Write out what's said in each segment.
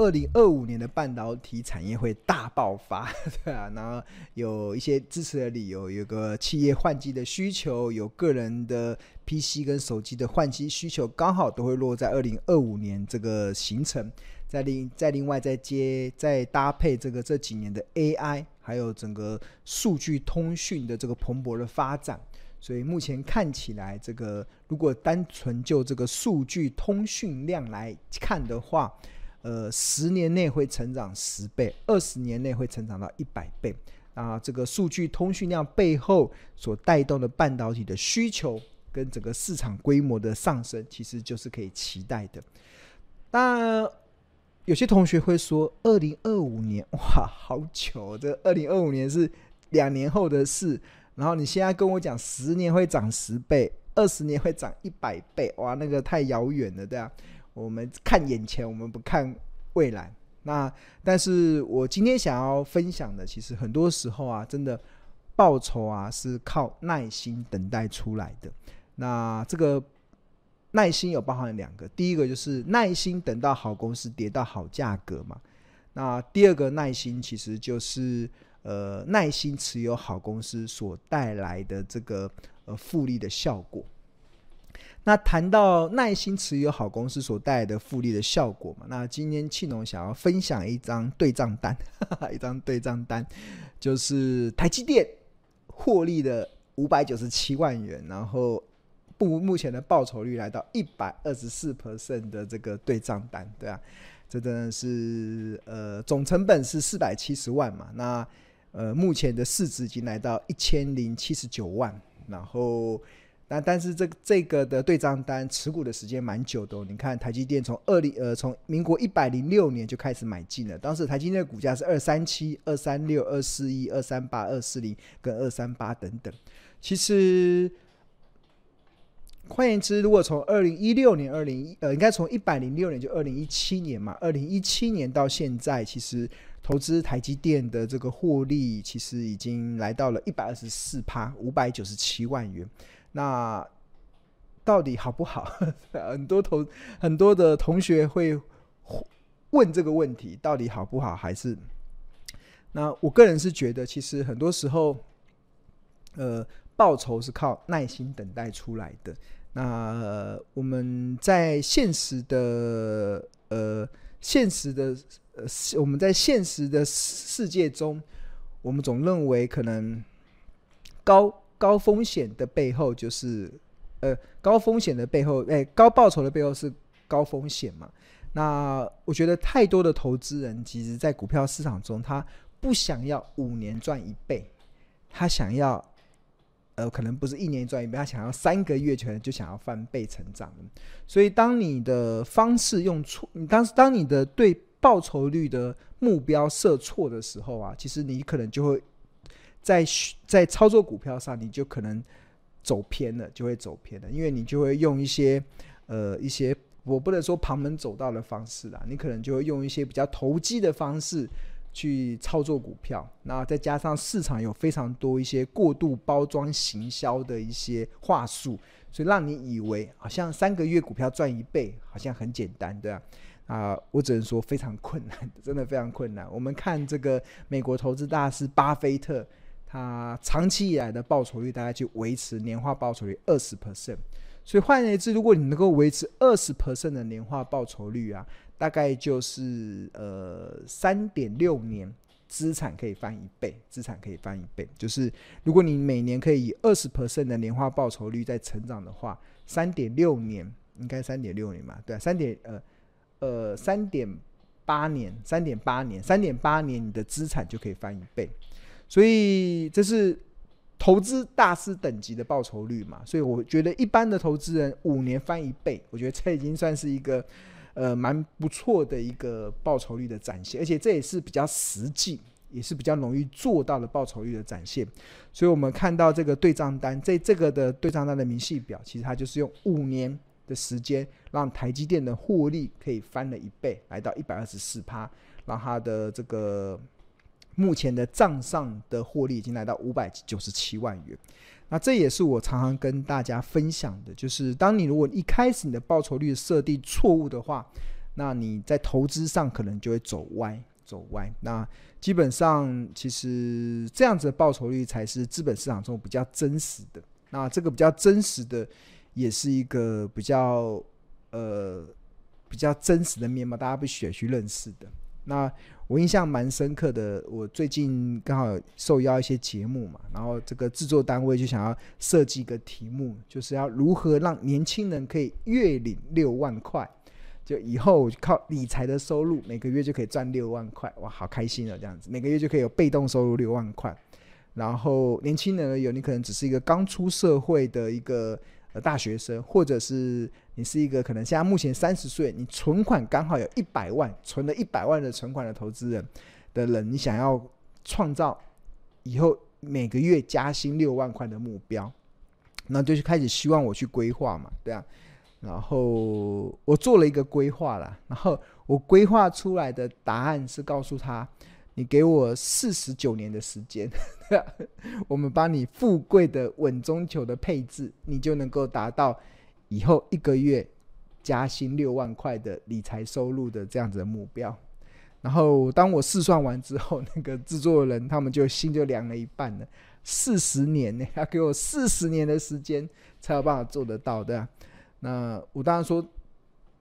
二零二五年的半导体产业会大爆发，对啊，然后有一些支持的理由，有个企业换机的需求，有个人的 PC 跟手机的换机需求，刚好都会落在二零二五年这个行程。再另再另外再接再搭配这个这几年的 AI，还有整个数据通讯的这个蓬勃的发展，所以目前看起来，这个如果单纯就这个数据通讯量来看的话，呃，十年内会成长十倍，二十年内会成长到一百倍。啊，这个数据通讯量背后所带动的半导体的需求跟整个市场规模的上升，其实就是可以期待的。那有些同学会说，二零二五年哇，好久，这二零二五年是两年后的事。然后你现在跟我讲，十年会涨十倍，二十年会涨一百倍，哇，那个太遥远了，对啊。我们看眼前，我们不看未来。那但是我今天想要分享的，其实很多时候啊，真的报酬啊是靠耐心等待出来的。那这个。耐心有包含两个，第一个就是耐心等到好公司跌到好价格嘛。那第二个耐心其实就是呃耐心持有好公司所带来的这个呃复利的效果。那谈到耐心持有好公司所带来的复利的效果嘛，那今天庆农想要分享一张对账单，一张对账单，就是台积电获利的五百九十七万元，然后。目目前的报酬率来到一百二十四 percent 的这个对账单，对啊，这真的是呃总成本是四百七十万嘛，那呃目前的市值已经来到一千零七十九万，然后那但是这这个的对账单持股的时间蛮久的哦，你看台积电从二零呃从民国一百零六年就开始买进了，当时台积电的股价是二三七、二三六、二四一、二三八、二四零跟二三八等等，其实。换言之，如果从二零一六年、二零一呃，应该从一百零六年就二零一七年嘛，二零一七年到现在，其实投资台积电的这个获利，其实已经来到了一百二十四趴，五百九十七万元。那到底好不好？很多同很多的同学会问这个问题，到底好不好？还是那我个人是觉得，其实很多时候，呃，报酬是靠耐心等待出来的。那、我们在现实的呃现实的呃我们在现实的世界中，我们总认为可能高高风险的背后就是呃高风险的背后，哎、高报酬的背后是高风险嘛？那我觉得太多的投资人其实，在股票市场中，他不想要五年赚一倍，他想要。呃，可能不是一年赚一倍，他想要三个月可能就想要翻倍成长。所以，当你的方式用错，你当当你的对报酬率的目标设错的时候啊，其实你可能就会在在操作股票上，你就可能走偏了，就会走偏了，因为你就会用一些呃一些我不能说旁门左道的方式啦，你可能就会用一些比较投机的方式。去操作股票，那再加上市场有非常多一些过度包装行销的一些话术，所以让你以为好像三个月股票赚一倍，好像很简单，对啊，啊，我只能说非常困难，真的非常困难。我们看这个美国投资大师巴菲特，他长期以来的报酬率大概就维持年化报酬率二十 percent，所以换言之，如果你能够维持二十 percent 的年化报酬率啊。大概就是呃三点六年，资产可以翻一倍，资产可以翻一倍。就是如果你每年可以以二十 percent 的年化报酬率在成长的话，三点六年应该三点六年嘛？对啊，三点呃呃三点八年，三点八年，三点八年你的资产就可以翻一倍。所以这是投资大师等级的报酬率嘛？所以我觉得一般的投资人五年翻一倍，我觉得这已经算是一个。呃，蛮不错的一个报酬率的展现，而且这也是比较实际，也是比较容易做到的报酬率的展现。所以，我们看到这个对账单，这这个的对账单的明细表，其实它就是用五年的时间，让台积电的获利可以翻了一倍，来到一百二十四趴，让它的这个目前的账上的获利已经来到五百九十七万元。那这也是我常常跟大家分享的，就是当你如果一开始你的报酬率设定错误的话，那你在投资上可能就会走歪，走歪。那基本上其实这样子的报酬率才是资本市场中比较真实的。那这个比较真实的，也是一个比较呃比较真实的面貌，大家必须得去认识的。那我印象蛮深刻的，我最近刚好受邀一些节目嘛，然后这个制作单位就想要设计一个题目，就是要如何让年轻人可以月领六万块，就以后靠理财的收入每个月就可以赚六万块，哇，好开心啊！这样子每个月就可以有被动收入六万块。然后年轻人有，你可能只是一个刚出社会的一个呃大学生，或者是你是一个可能现在目前三十岁，你存款刚好有一百万，存了一百万的存款的投资人的人，你想要创造以后每个月加薪六万块的目标，那就是开始希望我去规划嘛，对啊。然后我做了一个规划啦，然后我规划出来的答案是告诉他。你给我四十九年的时间，我们帮你富贵的稳中求的配置，你就能够达到以后一个月加薪六万块的理财收入的这样子的目标。然后当我试算完之后，那个制作人他们就心就凉了一半了。四十年呢，要给我四十年的时间才有办法做得到，的？那我当然说。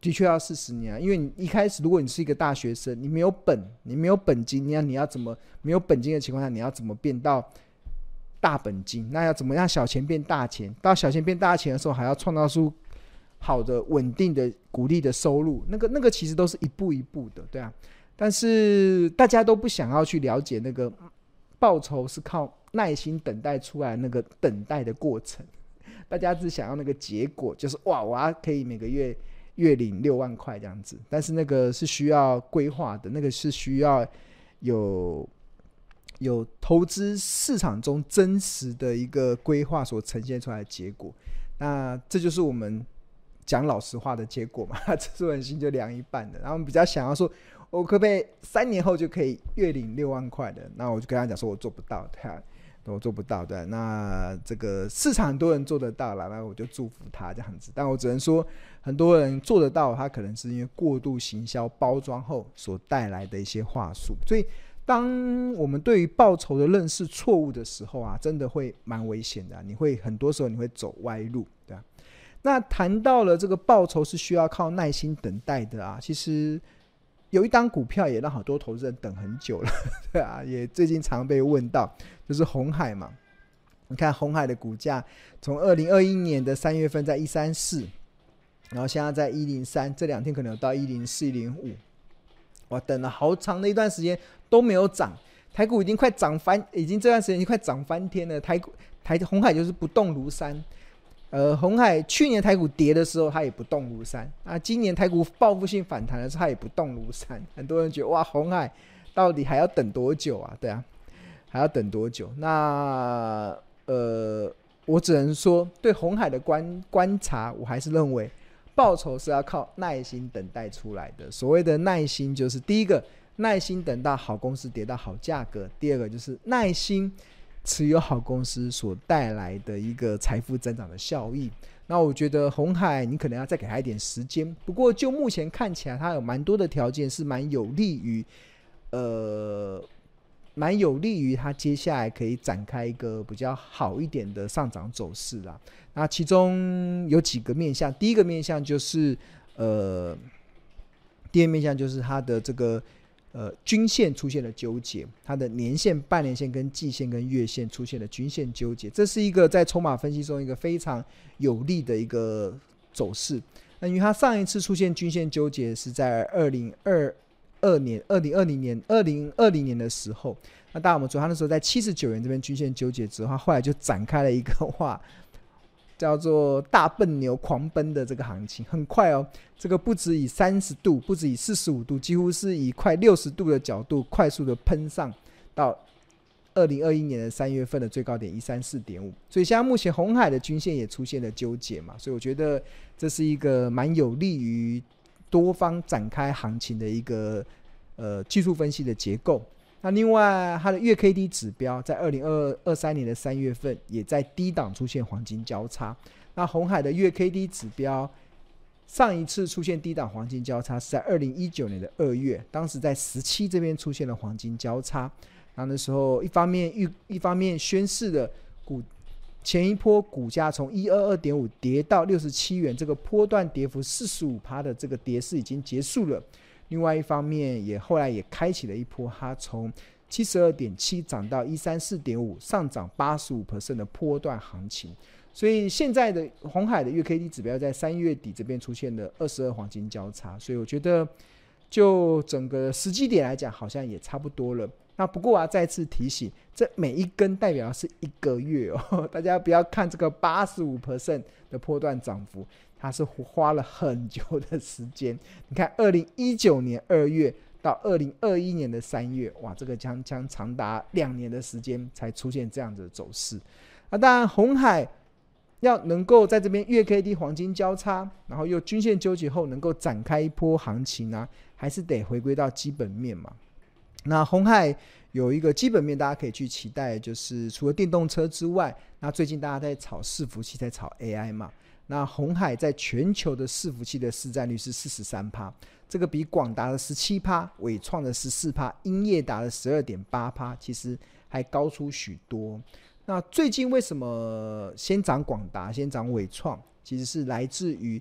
的确要四十年啊，因为你一开始，如果你是一个大学生，你没有本，你没有本金，你要你要怎么没有本金的情况下，你要怎么变到大本金？那要怎么样小钱变大钱？到小钱变大钱的时候，还要创造出好的稳定的鼓励的收入。那个那个其实都是一步一步的，对啊。但是大家都不想要去了解那个报酬是靠耐心等待出来那个等待的过程，大家只想要那个结果，就是哇，我要可以每个月。月领六万块这样子，但是那个是需要规划的，那个是需要有有投资市场中真实的一个规划所呈现出来的结果。那这就是我们讲老实话的结果嘛，制作人心就凉一半的。然后我们比较想要说，我可不可以三年后就可以月领六万块的？那我就跟他讲说，我做不到，对啊。我做不到的，那这个市场很多人做得到了，那我就祝福他这样子。但我只能说，很多人做得到，他可能是因为过度行销包装后所带来的一些话术。所以，当我们对于报酬的认识错误的时候啊，真的会蛮危险的。你会很多时候你会走歪路，对吧？那谈到了这个报酬是需要靠耐心等待的啊，其实。有一档股票也让好多投资人等很久了，对啊，也最近常被问到，就是红海嘛。你看红海的股价，从二零二一年的三月份在一三四，然后现在在一零三，这两天可能到一零四、一零五，哇，等了好长的一段时间都没有涨，台股已经快涨翻，已经这段时间已经快涨翻天了，台股台红海就是不动如山。呃，红海去年台股跌的时候，它也不动如山啊。今年台股报复性反弹的时候，它也不动如山。很多人觉得哇，红海到底还要等多久啊？对啊，还要等多久？那呃，我只能说，对红海的观观察，我还是认为报酬是要靠耐心等待出来的。所谓的耐心，就是第一个耐心等到好公司跌到好价格，第二个就是耐心。持有好公司所带来的一个财富增长的效益，那我觉得红海你可能要再给他一点时间。不过就目前看起来，它有蛮多的条件是蛮有利于，呃，蛮有利于它接下来可以展开一个比较好一点的上涨走势啦。那其中有几个面向，第一个面向就是呃，第二面向就是它的这个。呃，均线出现了纠结，它的年线、半年线、跟季线、跟月线出现了均线纠结，这是一个在筹码分析中一个非常有利的一个走势。那因为它上一次出现均线纠结是在二零二二年、二零二零年、二零二零年的时候，那大家我们说它那时候在七十九元这边均线纠结之后，它后来就展开了一个 话。叫做大笨牛狂奔的这个行情很快哦，这个不止以三十度，不止以四十五度，几乎是以快六十度的角度快速的喷上到二零二一年的三月份的最高点一三四点五，所以现在目前红海的均线也出现了纠结嘛，所以我觉得这是一个蛮有利于多方展开行情的一个呃技术分析的结构。那另外，它的月 K D 指标在二零二二三年的三月份也在低档出现黄金交叉。那红海的月 K D 指标上一次出现低档黄金交叉是在二零一九年的二月，当时在十七这边出现了黄金交叉。那那时候一方面预一方面宣示的股前一波股价从一二二点五跌到六十七元，这个波段跌幅四十五趴的这个跌势已经结束了。另外一方面也后来也开启了一波，它从七十二点七涨到一三四点五，上涨八十五%的波段行情。所以现在的红海的月 K D 指标在三月底这边出现了二十二黄金交叉，所以我觉得就整个时机点来讲，好像也差不多了。那不过我要再次提醒，这每一根代表的是一个月哦，大家不要看这个八十五%的波段涨幅，它是花了很久的时间。你看，二零一九年二月到二零二一年的三月，哇，这个将将长达两年的时间才出现这样子的走势。那当然，红海。要能够在这边月 K D 黄金交叉，然后又均线纠结后能够展开一波行情呢、还是得回归到基本面嘛。那红海有一个基本面，大家可以去期待，就是除了电动车之外，那最近大家在炒伺服器，在炒 AI 嘛。那红海在全球的伺服器的市占率是四十三趴，这个比广达的十七趴、伟创的十四趴、英业达的十二点八趴，其实还高出许多。那最近为什么先涨广达，先涨伟创？其实是来自于，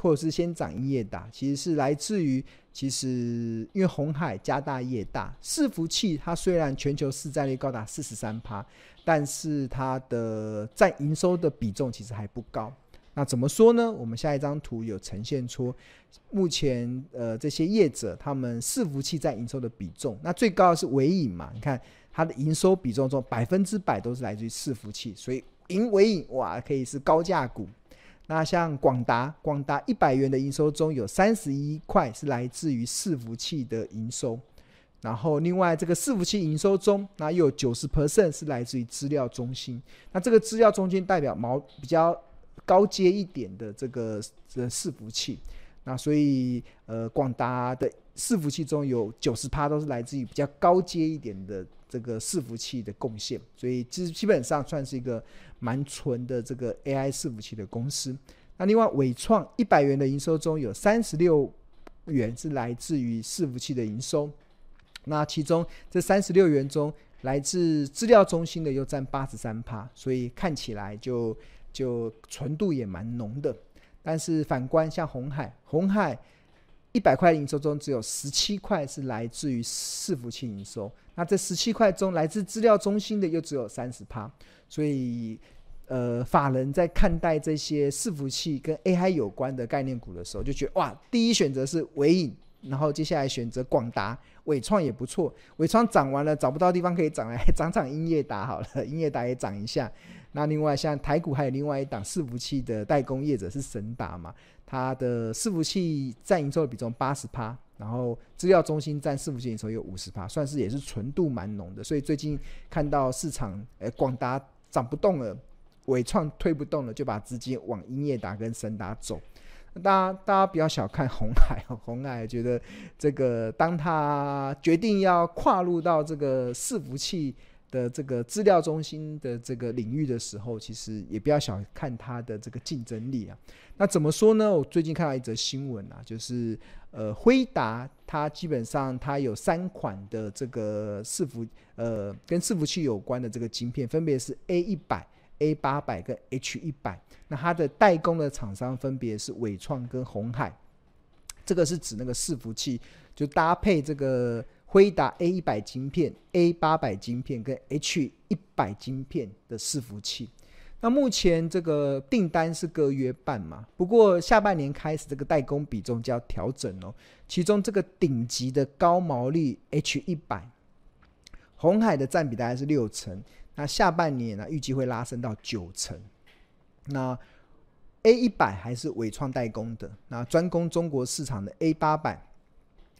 或者是先涨英业达，其实是来自于，其实因为红海家大业大，伺服器它虽然全球市占率高达四十三趴，但是它的占营收的比重其实还不高。那怎么说呢？我们下一张图有呈现出目前呃这些业者他们伺服器在营收的比重，那最高是纬颖嘛？你看。它的营收比重中百分之百都是来自于伺服器，所以纬颖哇可以是高价股。那像广达，广达一百元的营收中有三十一块是来自于伺服器的营收，然后另外这个伺服器营收中，那又有九十 percent 是来自于资料中心。那这个资料中心代表毛比较高阶一点的这个这伺服器。那所以呃广达的伺服器中有九十趴都是来自于比较高阶一点的。这个伺服器的贡献，所以基基本上算是一个蛮纯的这个 AI 伺服器的公司。那另外纬创一百元的营收中有三十六元是来自于伺服器的营收，那其中这三十六元中来自资料中心的又占八十三趴，所以看起来就就纯度也蛮浓的。但是反观像红海，红海。一百块营收中，只有十七块是来自于伺服器营收。那这十七块中，来自资料中心的又只有三十趴。所以，呃，法人在看待这些伺服器跟 AI 有关的概念股的时候，就觉得哇，第一选择是纬颖，然后接下来选择广达、伟创也不错。伟创涨完了，找不到地方可以涨，来涨涨英业达好了，英业达也涨一下。那另外像台股还有另外一档伺服器的代工业者是神达嘛，它的伺服器占营收的比重八十趴，然后资料中心占伺服器营收有五十趴，算是也是纯度蛮浓的。所以最近看到市场，诶，广达涨不动了，伟创推不动了，就把资金往英业达跟神达走。大家大家不要小看红海哦，红海觉得这个当他决定要跨入到这个伺服器。的这个资料中心的这个领域的时候，其实也不要小看它的这个竞争力啊。那怎么说呢？我最近看到一则新闻啊，就是呃，辉达它基本上它有三款的这个伺服呃跟伺服器有关的这个晶片，分别是 A 一百、A 八百跟 H 一百。那它的代工的厂商分别是纬创跟红海。这个是指那个伺服器，就搭配这个。辉达 A 一百晶片、A 八百晶片跟 H 一百晶片的伺服器，那目前这个订单是各约半嘛？不过下半年开始，这个代工比重就要调整哦。其中这个顶级的高毛利 H 一百，红海的占比大概是六成，那下半年呢预计会拉升到九成。那 A 一百还是伟创代工的，那专攻中国市场的 A 八百。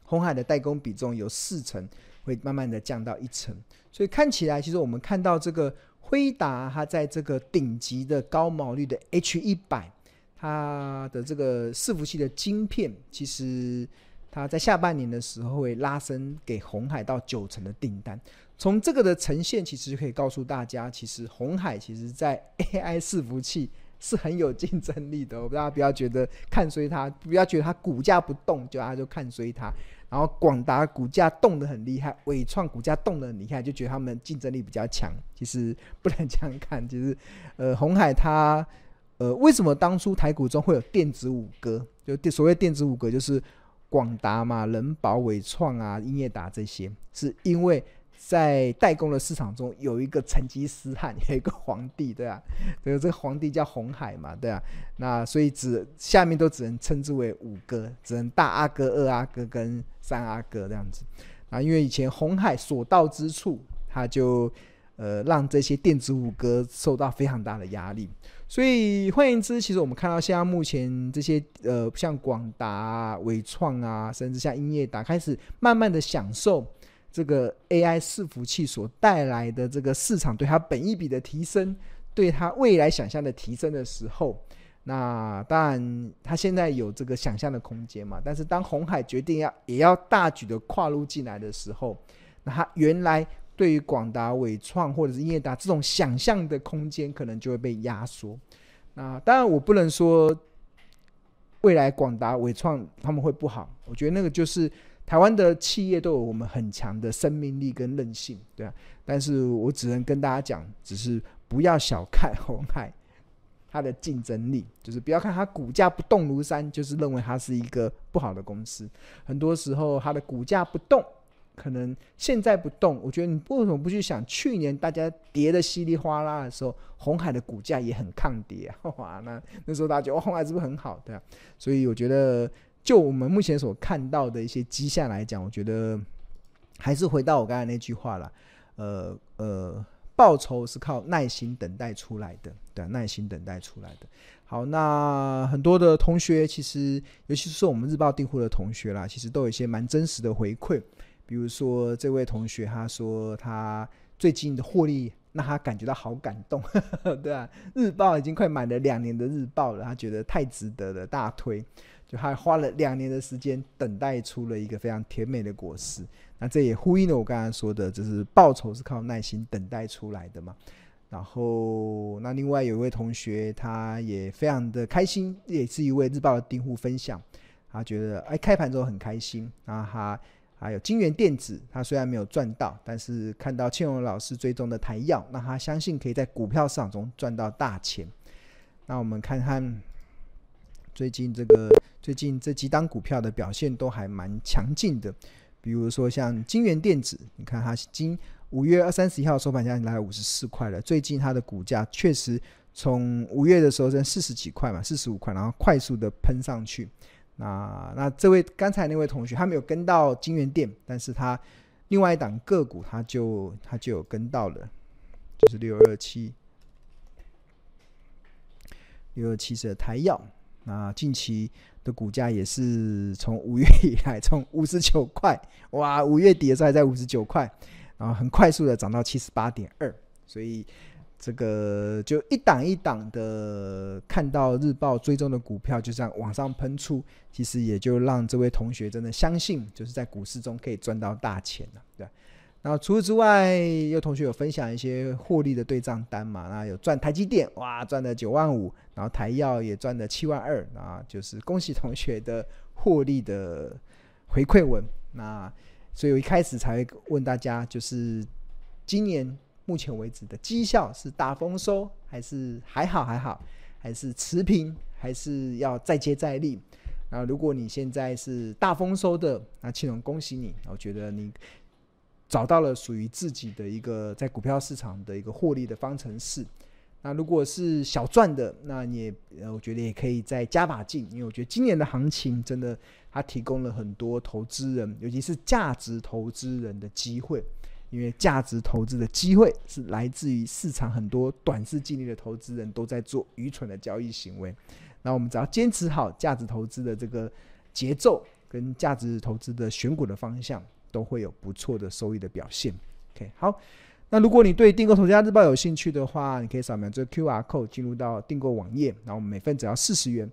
红海的代工比重由四成会慢慢的降到一成，所以看起来，其实我们看到这个辉达，它在这个顶级的高毛率的 H 一百，它的这个伺服器的晶片，其实它在下半年的时候会拉升给红海到九成的订单。从这个的呈现，其实可以告诉大家，其实红海其实在 AI 伺服器是很有竞争力的。大家不要觉得看衰它，不要觉得它股价不动就大家就看衰它。然后广达股价动得很厉害，纬创股价动得很厉害，就觉得他们竞争力比较强。其实不能这样看，其实呃，红海它呃，为什么当初台股中会有电子五哥？就所谓电子五哥，就是广达嘛、人保、伟创啊、英业达这些，是因为。在代工的市场中，有一个成吉思汗，有一个皇帝，对啊，这个这个皇帝叫红海嘛，对啊，那所以只下面都只能称之为五哥，只能大阿哥、二阿哥跟三阿哥这样子。啊，因为以前红海所到之处，他就呃让这些电子五哥受到非常大的压力，所以换言之，其实我们看到现在目前这些呃像广达啊、纬创啊，甚至像英业达开始慢慢的享受。这个 AI 伺服器所带来的这个市场对它本益比的提升，对它未来想象的提升的时候，那当然它现在有这个想象的空间嘛。但是当红海决定要也要大举的跨入进来的时候，那它原来对于广达、伟创或者是英业达这种想象的空间，可能就会被压缩。那当然我不能说未来广达、伟创他们会不好，我觉得那个就是。台湾的企业都有我们很强的生命力跟韧性，对啊，但是我只能跟大家讲，只是不要小看红海，它的竞争力，就是不要看它股价不动如山，就是认为它是一个不好的公司。很多时候它的股价不动，可能现在不动，我觉得你为什么不去想，去年大家跌得稀里哗啦的时候，红海的股价也很抗跌啊，哇，那那时候大家觉得红海是不是很好？对啊，所以我觉得。就我们目前所看到的一些迹象来讲，我觉得还是回到我刚才那句话了，呃呃，报酬是靠耐心等待出来的，对，耐心等待出来的。好，那很多的同学其实，尤其是我们日报订户的同学啦，其实都有一些蛮真实的回馈，比如说这位同学他说他最近的获利那他感觉到好感动，对啊，日报已经快买了两年的日报了，他觉得太值得了，大推。就还花了两年的时间，等待出了一个非常甜美的果实。那这也呼应了我刚才说的，就是报酬是靠耐心等待出来的嘛。然后，那另外有一位同学，他也非常的开心，也是一位日报的订户分享，他觉得哎，开盘之后很开心。然后他还有金元电子，他虽然没有赚到，但是看到庆荣老师追踪的台药，那他相信可以在股票市场中赚到大钱。那我们看看最近这个。最近这几档股票的表现都还蛮强劲的，比如说像金元电子，你看它今五月二三十一号收盘价来五十四块了。最近它的股价确实从五月的时候在四十几块嘛，四十五块，然后快速的喷上去。那那这位刚才那位同学他没有跟到金元店，但是他另外一档个股他就他就有跟到了，就是六二七六二七是台药。那近期。的股价也是从五月以来，从五十九块，哇，五月底的时候还在五十九块，然后很快速的涨到七十八点二，所以这个就一档一档的看到日报追踪的股票就这样往上喷出，其实也就让这位同学真的相信，就是在股市中可以赚到大钱了，对。然后除此之外，有同学有分享一些获利的对账单嘛？那有赚台积电，哇，赚了九万五，然后台药也赚了七万二，啊，就是恭喜同学的获利的回馈文。那所以我一开始才会问大家，就是今年目前为止的绩效是大丰收，还是还好还好，还是持平，还是要再接再厉？然后如果你现在是大丰收的，那庆隆恭喜你，我觉得你。找到了属于自己的一个在股票市场的一个获利的方程式。那如果是小赚的，那你也，我觉得也可以再加把劲，因为我觉得今年的行情真的它提供了很多投资人，尤其是价值投资人的机会。因为价值投资的机会是来自于市场很多短视近利的投资人都在做愚蠢的交易行为。那我们只要坚持好价值投资的这个节奏跟价值投资的选股的方向。都会有不错的收益的表现。OK，好，那如果你对订购《投资家日报》有兴趣的话，你可以扫描这个 QR code 进入到订购网页，然后每份只要四十元。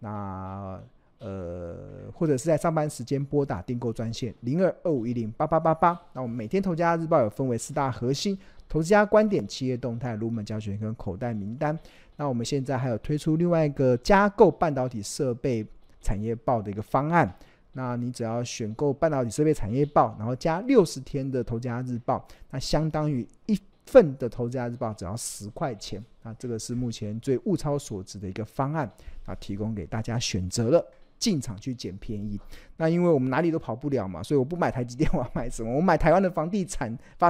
那呃，或者是在上班时间拨打订购专线零二二五一零八八八八。那我们每天《投家日报》有分为四大核心，投资家观点、企业动态、入门教学跟口袋名单。那我们现在还有推出另外一个加购半导体设备产业报的一个方案。那你只要选购半导体设备产业报，然后加六十天的投资家日报，那相当于一份的投资家日报只要十块钱。那这个是目前最物超所值的一个方案，啊，提供给大家选择了，进场去捡便宜。那因为我们哪里都跑不了嘛，所以我不买台积电，我要买什么？我买台湾的房地产发